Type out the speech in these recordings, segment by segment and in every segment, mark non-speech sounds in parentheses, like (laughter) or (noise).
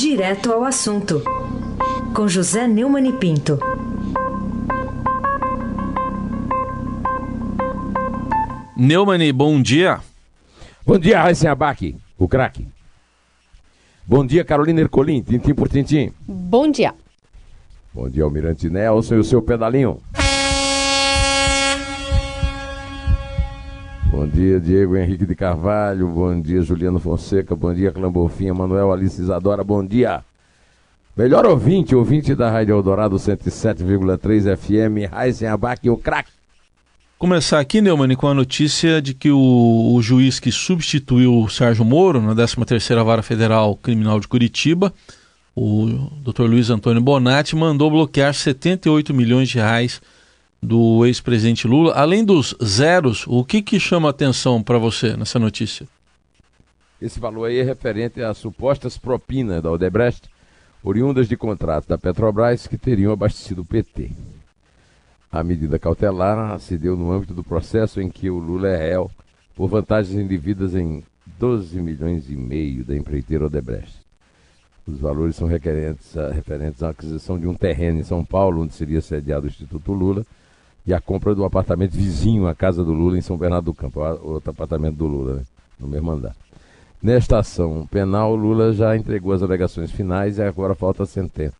Direto ao assunto, com José Neumann e Pinto. Neumann, bom dia. Bom dia, Raíssa Abac, o craque. Bom dia, Carolina Ercolim, tintim por tintim. Bom dia. Bom dia, Almirante Nelson e o seu pedalinho. Dia, Diego Henrique de Carvalho. Bom dia, Juliano Fonseca. Bom dia, Clambofinha, Manuel Alice Isadora. Bom dia. Melhor ouvinte, ouvinte da Rádio Eldorado 107,3 FM, Raizen Abac, o craque. Começar aqui, Neumann, com a notícia de que o, o juiz que substituiu o Sérgio Moro na 13ª Vara Federal Criminal de Curitiba, o Dr. Luiz Antônio Bonatti, mandou bloquear 78 milhões de reais do ex-presidente Lula. Além dos zeros, o que, que chama atenção para você nessa notícia? Esse valor aí é referente às supostas propinas da Odebrecht, oriundas de contratos da Petrobras que teriam abastecido o PT. A medida cautelar se deu no âmbito do processo em que o Lula é réu por vantagens indevidas em 12 milhões e meio da empreiteira Odebrecht. Os valores são referentes à aquisição de um terreno em São Paulo, onde seria sediado o Instituto Lula, e a compra do apartamento vizinho à casa do Lula em São Bernardo do Campo, outro apartamento do Lula, né? no mesmo andar. Nesta ação penal, Lula já entregou as alegações finais e agora falta a sentença.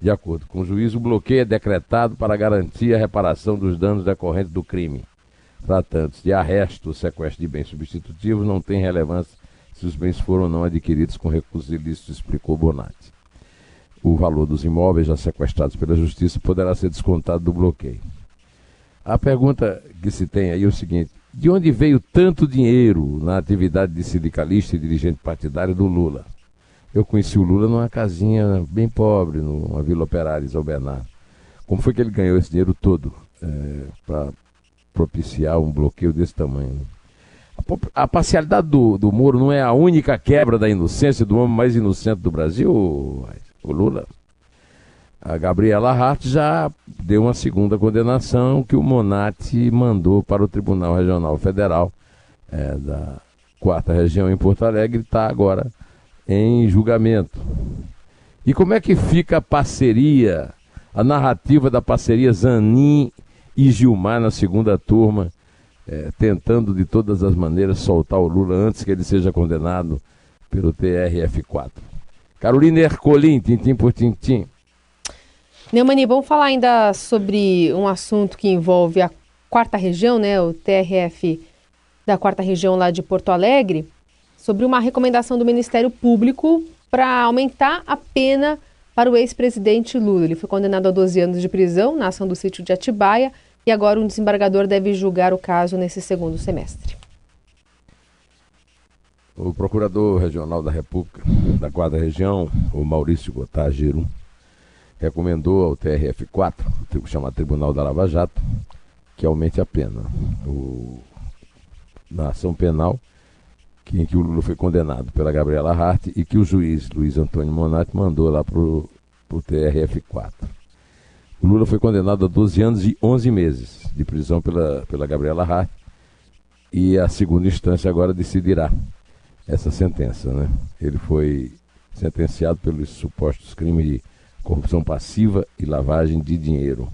De acordo com o juiz, o bloqueio é decretado para garantir a reparação dos danos decorrentes do crime. Tratando-se de arresto ou sequestro de bens substitutivos, não tem relevância se os bens foram ou não adquiridos com recursos ilícitos, explicou Bonatti. O valor dos imóveis já sequestrados pela Justiça poderá ser descontado do bloqueio. A pergunta que se tem aí é o seguinte: de onde veio tanto dinheiro na atividade de sindicalista e dirigente partidário do Lula? Eu conheci o Lula numa casinha bem pobre, numa vila operária, São Bernardo. Como foi que ele ganhou esse dinheiro todo é, para propiciar um bloqueio desse tamanho? A, parcialidade do, do Moro não é a única quebra da inocência do homem mais inocente do Brasil, o Lula? A Gabriela Hart já deu uma segunda condenação que o Monati mandou para o Tribunal Regional Federal é, da quarta região em Porto Alegre está agora em julgamento. E como é que fica a parceria, a narrativa da parceria Zanin e Gilmar na segunda turma, é, tentando de todas as maneiras soltar o Lula antes que ele seja condenado pelo TRF4? Carolina Ercolim, tintim por tintim. Neumani, vamos falar ainda sobre um assunto que envolve a quarta região, né, o TRF da quarta região lá de Porto Alegre, sobre uma recomendação do Ministério Público para aumentar a pena para o ex-presidente Lula. Ele foi condenado a 12 anos de prisão na ação do sítio de Atibaia e agora um desembargador deve julgar o caso nesse segundo semestre. O procurador regional da República da quarta região, o Maurício Gotagiro, recomendou ao TRF4, chamado Tribunal da Lava Jato, que aumente a pena. O, na ação penal, que, em que o Lula foi condenado pela Gabriela Hart e que o juiz Luiz Antônio Monatti mandou lá para o TRF4. O Lula foi condenado a 12 anos e 11 meses de prisão pela, pela Gabriela Hart e a segunda instância agora decidirá essa sentença. Né? Ele foi sentenciado pelos supostos crimes de corrupção passiva e lavagem de dinheiro.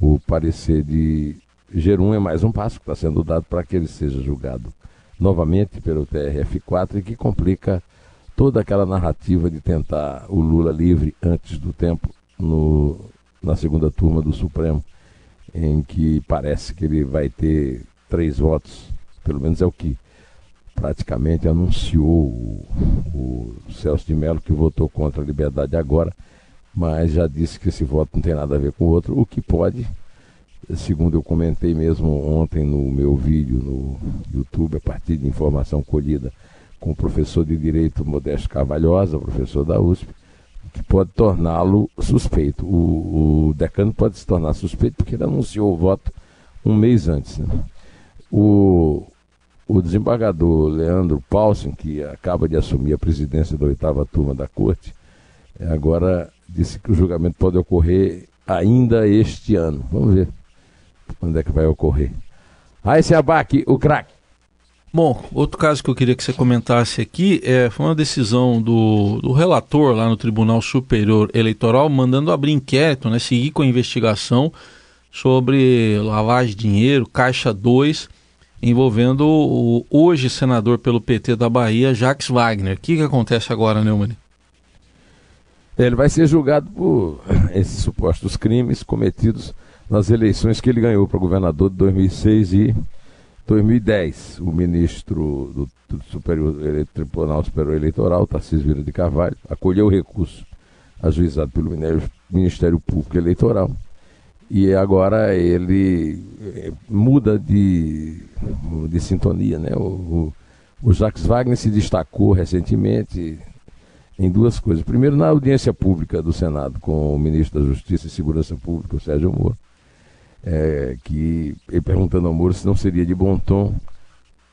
O parecer de Gerum é mais um passo que está sendo dado para que ele seja julgado novamente pelo TRF4 e que complica toda aquela narrativa de tentar o Lula livre antes do tempo no, na segunda turma do Supremo, em que parece que ele vai ter três votos, pelo menos é o que praticamente anunciou o, o Celso de Mello, que votou contra a liberdade agora, mas já disse que esse voto não tem nada a ver com o outro, o que pode, segundo eu comentei mesmo ontem no meu vídeo no YouTube, a partir de informação colhida com o professor de Direito Modesto Carvalhosa, professor da USP, que pode torná-lo suspeito. O, o, decano pode se tornar suspeito porque ele anunciou o voto um mês antes. Né? O, o desembargador Leandro Paulsen, que acaba de assumir a presidência da oitava turma da corte, agora disse que o julgamento pode ocorrer ainda este ano. Vamos ver quando é que vai ocorrer. Aí se abaque o craque. Bom, outro caso que eu queria que você comentasse aqui é, foi uma decisão do, do relator lá no Tribunal Superior Eleitoral mandando abrir inquérito, né, seguir com a investigação sobre lavagem de dinheiro, Caixa 2, envolvendo o hoje senador pelo PT da Bahia, Jacques Wagner. O que, que acontece agora, Neumann? Ele vai ser julgado por (laughs) esses supostos crimes cometidos nas eleições que ele ganhou para governador de 2006 e 2010, o ministro do, do Superior, Tribunal Superior Eleitoral, Tarcísio Vieira de Carvalho, acolheu o recurso ajuizado pelo Ministério Público Eleitoral e agora ele eh, muda de, de sintonia. Né? O, o, o Jacques Wagner se destacou recentemente em duas coisas. Primeiro, na audiência pública do Senado com o ministro da Justiça e Segurança Pública, o Sérgio Moro é, que ele perguntando ao Moro se não seria de bom tom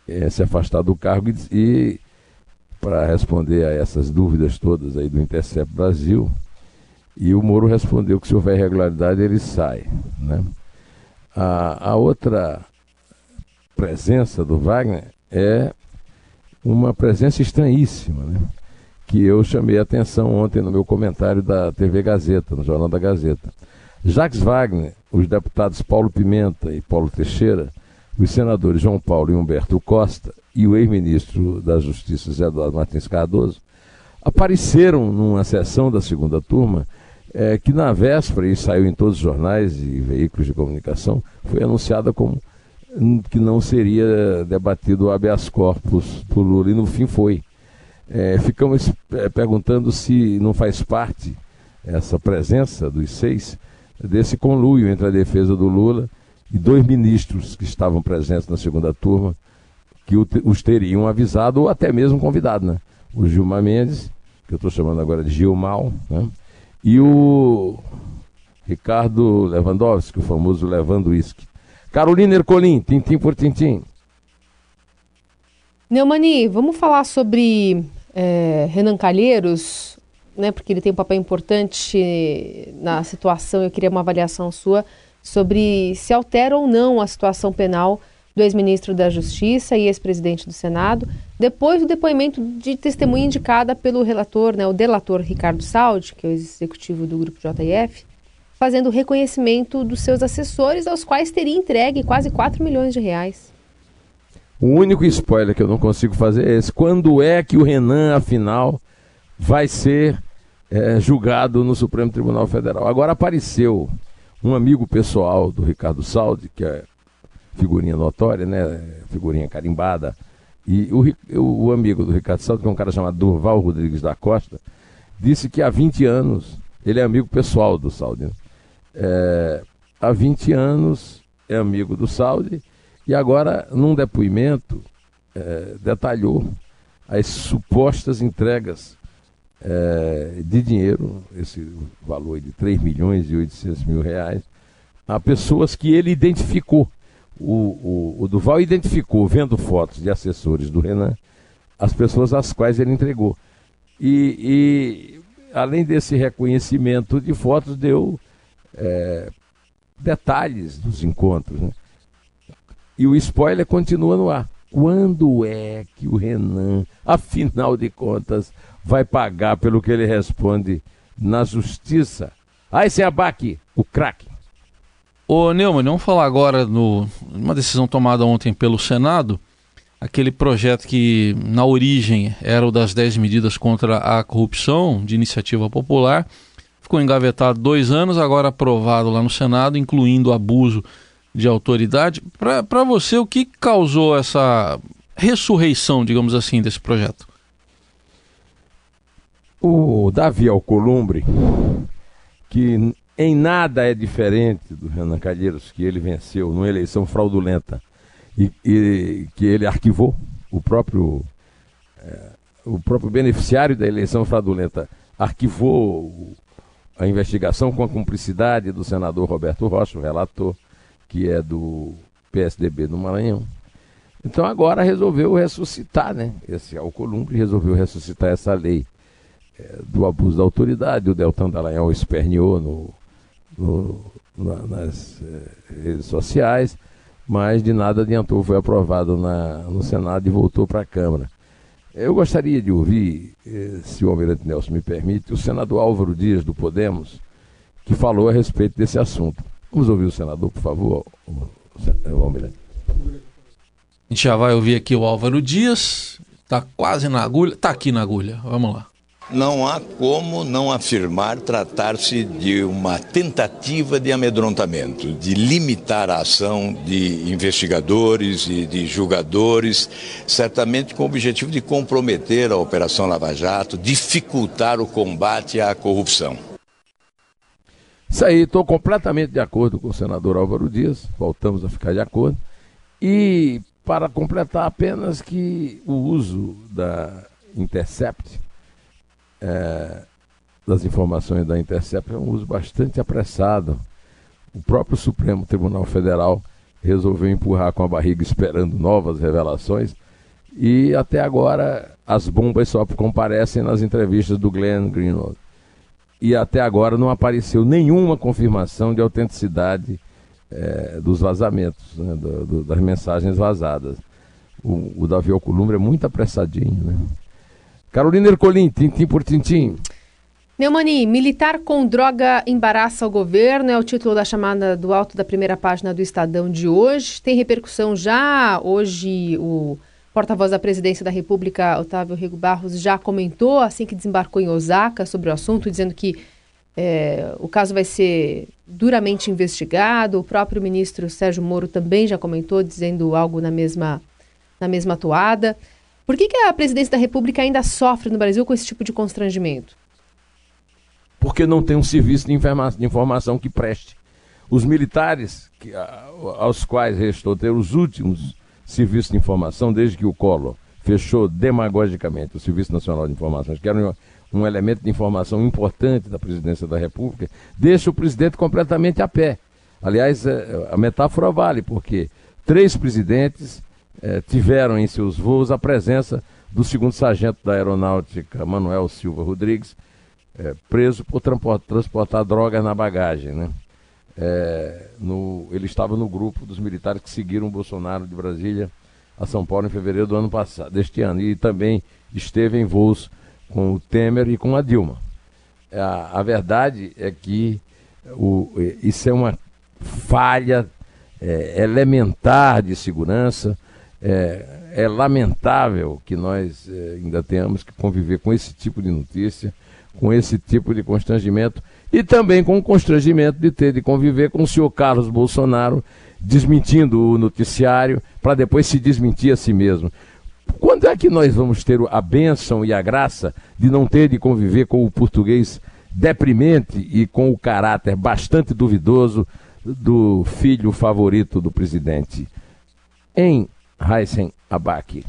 é, se afastar do cargo e, e para responder a essas dúvidas todas aí do Intercept Brasil, e o Moro respondeu que se houver irregularidade ele sai. Né? A, a outra presença do Wagner é uma presença estranhíssima, né? que eu chamei a atenção ontem no meu comentário da TV Gazeta, no Jornal da Gazeta. Jacques Wagner, os deputados Paulo Pimenta e Paulo Teixeira, os senadores João Paulo e Humberto Costa e o ex-ministro da Justiça Zé Eduardo Martins Cardoso apareceram numa sessão da segunda turma é, que na véspera, e saiu em todos os jornais e veículos de comunicação, foi anunciada como que não seria debatido o habeas corpus por Lula, e no fim foi. É, ficamos é, perguntando se não faz parte essa presença dos seis desse conluio entre a defesa do Lula e dois ministros que estavam presentes na segunda turma, que os teriam avisado ou até mesmo convidado, né? O Gilmar Mendes, que eu estou chamando agora de Gilmal, né? E o Ricardo Lewandowski, o famoso Lewandowski. Carolina Ercolim, tintim por tintim. Neumani, vamos falar sobre é, Renan Calheiros, né, porque ele tem um papel importante na situação. Eu queria uma avaliação sua sobre se altera ou não a situação penal do ex-ministro da Justiça e ex-presidente do Senado, depois do depoimento de testemunha indicada pelo relator, né, o delator Ricardo Saldi, que é o executivo do grupo JF, fazendo reconhecimento dos seus assessores, aos quais teria entregue quase 4 milhões de reais. O único spoiler que eu não consigo fazer é esse. Quando é que o Renan, afinal, vai ser é, julgado no Supremo Tribunal Federal. Agora apareceu um amigo pessoal do Ricardo Saldi, que é figurinha notória, né? Figurinha carimbada. E o, o amigo do Ricardo Saldi, que é um cara chamado Durval Rodrigues da Costa, disse que há 20 anos, ele é amigo pessoal do Saldi. Né? É, há 20 anos é amigo do Saldi e agora, num depoimento, é, detalhou as supostas entregas é, de dinheiro, esse valor de 3 milhões e 800 mil reais, a pessoas que ele identificou. O, o, o Duval identificou, vendo fotos de assessores do Renan, as pessoas às quais ele entregou. E, e além desse reconhecimento de fotos, deu é, detalhes dos encontros. Né? E o spoiler continua no ar. Quando é que o Renan, afinal de contas, vai pagar pelo que ele responde na justiça. Ah, esse é abaque, o craque. Ô Neumann, vamos falar agora no uma decisão tomada ontem pelo Senado, aquele projeto que na origem era o das 10 medidas contra a corrupção de iniciativa popular, ficou engavetado dois anos, agora aprovado lá no Senado, incluindo abuso de autoridade. Para você, o que causou essa ressurreição, digamos assim, desse projeto? O Davi Alcolumbre, que em nada é diferente do Renan Calheiros, que ele venceu numa eleição fraudulenta e, e que ele arquivou, o próprio, é, o próprio beneficiário da eleição fraudulenta arquivou a investigação com a cumplicidade do senador Roberto Rocha, o relator, que é do PSDB do Maranhão. Então agora resolveu ressuscitar, né? Esse Alcolumbre resolveu ressuscitar essa lei é, do abuso da autoridade. O Deltan Dallagnol esperneou no, no, na, nas é, redes sociais. mas de nada adiantou, foi aprovado na, no Senado e voltou para a Câmara. Eu gostaria de ouvir, eh, se o Almirante Nelson me permite, o senador Álvaro Dias, do Podemos, que falou a respeito desse assunto. Vamos ouvir o senador, por favor, o Almirante. A gente já vai ouvir aqui o Álvaro Dias, está quase na agulha, está aqui na agulha, vamos lá não há como não afirmar tratar-se de uma tentativa de amedrontamento, de limitar a ação de investigadores e de julgadores, certamente com o objetivo de comprometer a Operação Lava Jato, dificultar o combate à corrupção. Isso aí, estou completamente de acordo com o senador Álvaro Dias, voltamos a ficar de acordo. E para completar apenas que o uso da Intercept é, das informações da Intercept é um uso bastante apressado. O próprio Supremo Tribunal Federal resolveu empurrar com a barriga esperando novas revelações e até agora as bombas só comparecem nas entrevistas do Glenn Greenwald. E até agora não apareceu nenhuma confirmação de autenticidade é, dos vazamentos, né, do, do, das mensagens vazadas. O, o Davi Alcolumbre é muito apressadinho, né? Carolina Ercolim, tintim por tintim. Neumani, militar com droga embaraça o governo, é o título da chamada do alto da primeira página do Estadão de hoje. Tem repercussão já. Hoje, o porta-voz da presidência da República, Otávio Rego Barros, já comentou, assim que desembarcou em Osaka, sobre o assunto, dizendo que é, o caso vai ser duramente investigado. O próprio ministro Sérgio Moro também já comentou, dizendo algo na mesma, na mesma toada. Por que, que a presidência da República ainda sofre no Brasil com esse tipo de constrangimento? Porque não tem um serviço de, informa de informação que preste. Os militares, que, aos quais restou ter os últimos serviços de informação, desde que o Collor fechou demagogicamente o Serviço Nacional de Informações, que era um, um elemento de informação importante da presidência da República, deixa o presidente completamente a pé. Aliás, é, a metáfora vale, porque três presidentes eh, tiveram em seus voos a presença do segundo sargento da aeronáutica, Manuel Silva Rodrigues, eh, preso por transportar drogas na bagagem. Né? Eh, no, ele estava no grupo dos militares que seguiram o Bolsonaro de Brasília a São Paulo em fevereiro do ano passado, deste ano, e também esteve em voos com o Temer e com a Dilma. A, a verdade é que o, isso é uma falha é, elementar de segurança é, é lamentável que nós é, ainda tenhamos que conviver com esse tipo de notícia, com esse tipo de constrangimento e também com o constrangimento de ter de conviver com o senhor Carlos Bolsonaro desmentindo o noticiário para depois se desmentir a si mesmo. Quando é que nós vamos ter a bênção e a graça de não ter de conviver com o português deprimente e com o caráter bastante duvidoso do filho favorito do presidente? Em Heisen Abac.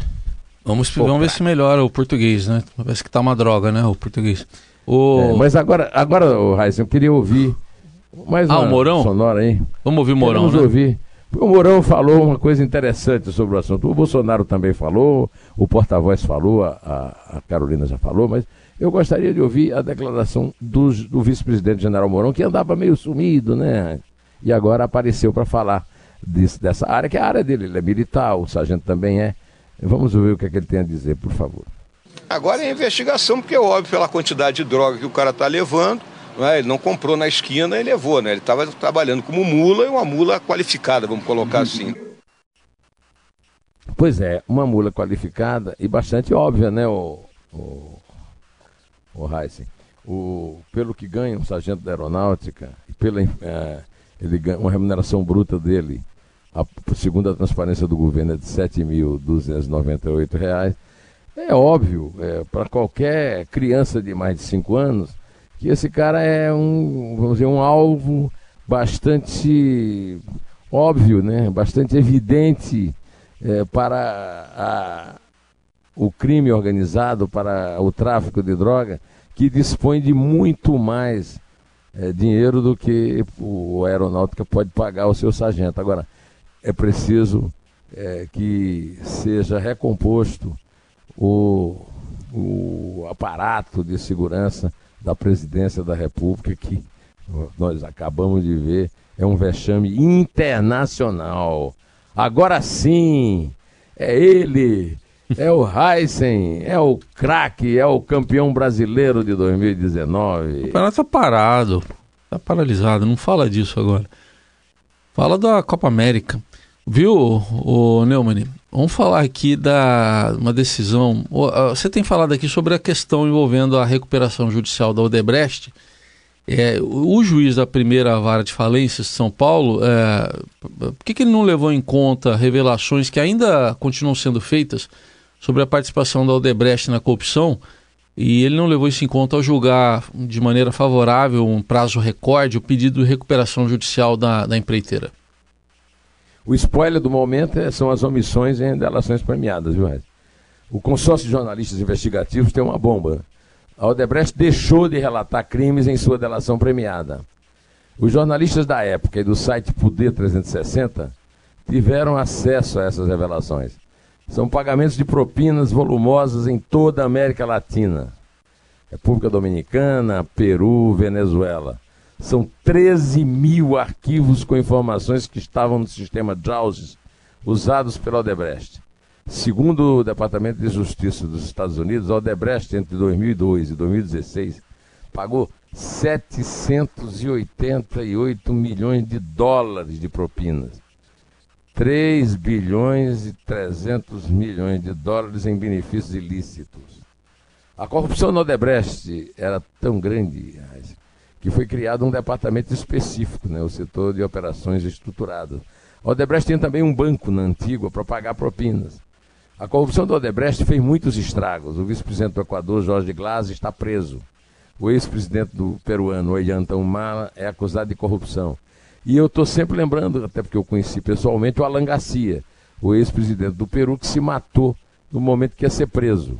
Vamos, vamos ver se melhora o português, né? Parece que tá uma droga, né? O português. O... É, mas agora, agora o Heisen, eu queria ouvir mais ah, uma o Mourão? sonora aí. Vamos ouvir o Mourão, Vamos né? ouvir. O Mourão falou uma coisa interessante sobre o assunto. O Bolsonaro também falou, o porta-voz falou, a, a, Carolina já falou, mas eu gostaria de ouvir a declaração do, do vice-presidente general Mourão, que andava meio sumido, né? E agora apareceu para falar desse, dessa área, que é a área dele. Ele é militar, o sargento também é. Vamos ver o que, é que ele tem a dizer, por favor. Agora é investigação, porque é óbvio pela quantidade de droga que o cara está levando. É? Ele não comprou na esquina e levou, né? Ele estava trabalhando como mula e uma mula qualificada, vamos colocar assim. Pois é, uma mula qualificada e bastante óbvia, né, o, o, o Heisen? O, pelo que ganha um sargento da aeronáutica, pela, é, ele ganha uma remuneração bruta dele a, segundo a transparência do governo, é de R$ 7.298. É óbvio, é, para qualquer criança de mais de 5 anos, que esse cara é um, vamos dizer, um alvo bastante óbvio, né? bastante evidente é, para a, o crime organizado, para o tráfico de droga, que dispõe de muito mais é, dinheiro do que o aeronáutica pode pagar ao seu sargento. Agora, é preciso é, que seja recomposto o, o aparato de segurança da presidência da República, que nós acabamos de ver, é um vexame internacional. Agora sim, é ele, é o Heisen, é o craque, é o campeão brasileiro de 2019. O campeonato tá parado, tá paralisado, não fala disso agora. Fala da Copa América. Viu, o Neumann? Vamos falar aqui da uma decisão. Você tem falado aqui sobre a questão envolvendo a recuperação judicial da Odebrecht. É, o juiz da primeira vara de falências de São Paulo, é, por que, que ele não levou em conta revelações que ainda continuam sendo feitas sobre a participação da Odebrecht na corrupção? E ele não levou isso em conta ao julgar de maneira favorável um prazo recorde o pedido de recuperação judicial da, da empreiteira. O spoiler do momento é, são as omissões em delações premiadas, viu? O consórcio de jornalistas investigativos tem uma bomba. A Odebrecht deixou de relatar crimes em sua delação premiada. Os jornalistas da época e do site Poder 360 tiveram acesso a essas revelações. São pagamentos de propinas volumosas em toda a América Latina. República Dominicana, Peru, Venezuela. São 13 mil arquivos com informações que estavam no sistema JAWS usados pela Odebrecht. Segundo o Departamento de Justiça dos Estados Unidos, a Odebrecht entre 2002 e 2016 pagou 788 milhões de dólares de propinas. 3 bilhões e 300 milhões de dólares em benefícios ilícitos. A corrupção na Odebrecht era tão grande, que foi criado um departamento específico, né, o setor de operações estruturadas. A Odebrecht tinha também um banco na Antigua para pagar propinas. A corrupção da Odebrecht fez muitos estragos. O vice-presidente do Equador, Jorge Glass, está preso. O ex-presidente do peruano, Ollanta Humala, é acusado de corrupção. E eu estou sempre lembrando, até porque eu conheci pessoalmente, o Alan Garcia, o ex-presidente do Peru, que se matou no momento que ia ser preso.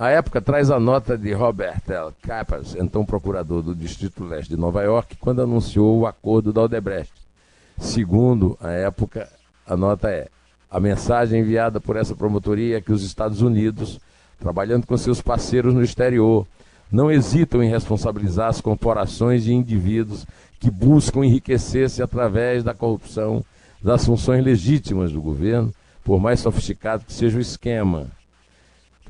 A época traz a nota de Robert L. Capers, então procurador do Distrito Leste de Nova York, quando anunciou o acordo da Odebrecht. Segundo a época, a nota é: a mensagem enviada por essa promotoria é que os Estados Unidos, trabalhando com seus parceiros no exterior, não hesitam em responsabilizar as corporações e indivíduos que buscam enriquecer-se através da corrupção das funções legítimas do governo, por mais sofisticado que seja o esquema.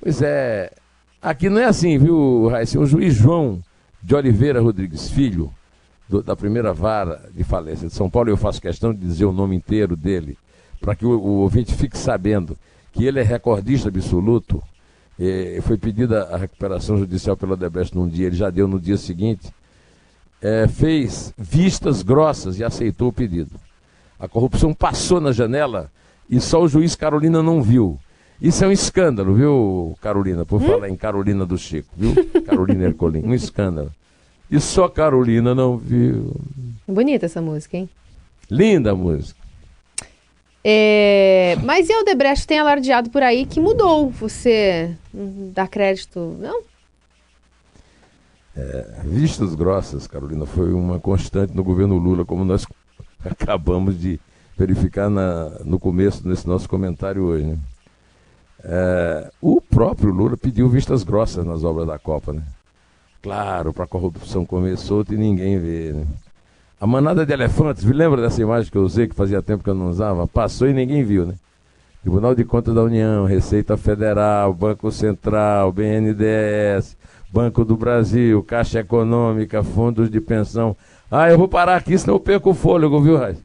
Pois é, aqui não é assim, viu, Raíssa? O juiz João de Oliveira Rodrigues Filho, do, da primeira vara de falência de São Paulo, eu faço questão de dizer o nome inteiro dele, para que o, o, ouvinte fique sabendo que ele é recordista absoluto. E foi pedida a recuperação judicial pela Odebrecht num dia, ele já deu no dia seguinte. É, fez vistas grossas e aceitou o pedido. A corrupção passou na janela e só o juiz Carolina não viu. Isso é um escândalo, viu, Carolina? Por hum? falar em Carolina do Chico, viu? (laughs) Carolina Ercolim. Um escândalo. E só Carolina não viu. Bonita essa música, hein? Linda a música. É, mas e o Debrecht tem alardeado por aí que mudou. Você dá crédito, não? É, vistas grossas, Carolina, foi uma constante no governo Lula, como nós (laughs) acabamos de verificar na, no começo desse nosso comentário hoje. Né? É, o próprio Lula pediu vistas grossas nas obras da Copa, né? Claro, para a corrupção comer solto e ninguém vê, né? A manada de elefantes, me lembra dessa imagem que eu usei, que fazia tempo que eu não usava? Passou e ninguém viu, né? Tribunal de Contas da União, Receita Federal, Banco Central, BNDES, Banco do Brasil, Caixa Econômica, fundos de pensão. Ah, eu vou parar aqui, senão eu perco o fôlego, viu, Raiz?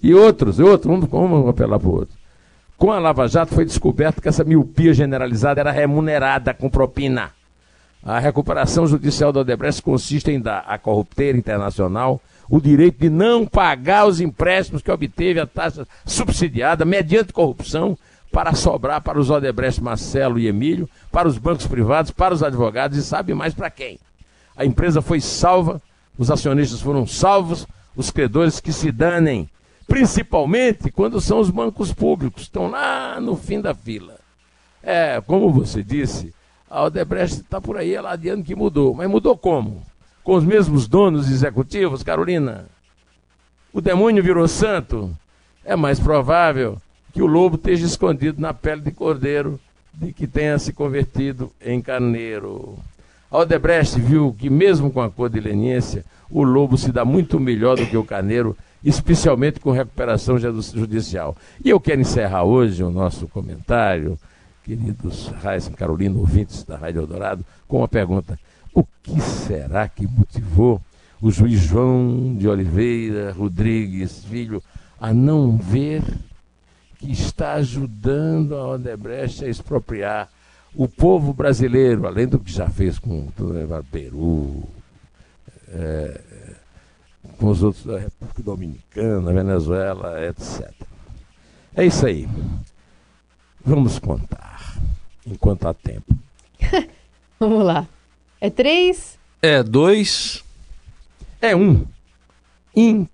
E outros, outros, vamos, vamos apelar para outros. Com a Lava Jato foi descoberto que essa miopia generalizada era remunerada com propina. A recuperação judicial da Odebrecht consiste em dar à corrupteira internacional o direito de não pagar os empréstimos que obteve a taxa subsidiada mediante corrupção para sobrar para os Odebrecht Marcelo e Emílio, para os bancos privados, para os advogados e sabe mais para quem. A empresa foi salva, os acionistas foram salvos, os credores que se danem principalmente quando são os bancos públicos, estão lá no fim da fila. É, como você disse, a Odebrecht está por aí aladeando que mudou. Mas mudou como? Com os mesmos donos executivos, Carolina? O demônio virou santo? É mais provável que o lobo esteja escondido na pele de cordeiro de que tenha se convertido em carneiro. A Odebrecht viu que, mesmo com a cor de leniência, o lobo se dá muito melhor do que o carneiro, especialmente com recuperação judicial. E eu quero encerrar hoje o nosso comentário, queridos Raíssa Carolina, ouvintes da Rádio Eldorado, com uma pergunta. O que será que motivou o juiz João de Oliveira Rodrigues Filho a não ver que está ajudando a Odebrecht a expropriar o povo brasileiro, além do que já fez com o Peru, é, com os outros da República Dominicana, Venezuela, etc. É isso aí. Vamos contar, enquanto há tempo. (laughs) Vamos lá. É três? É dois. É um. In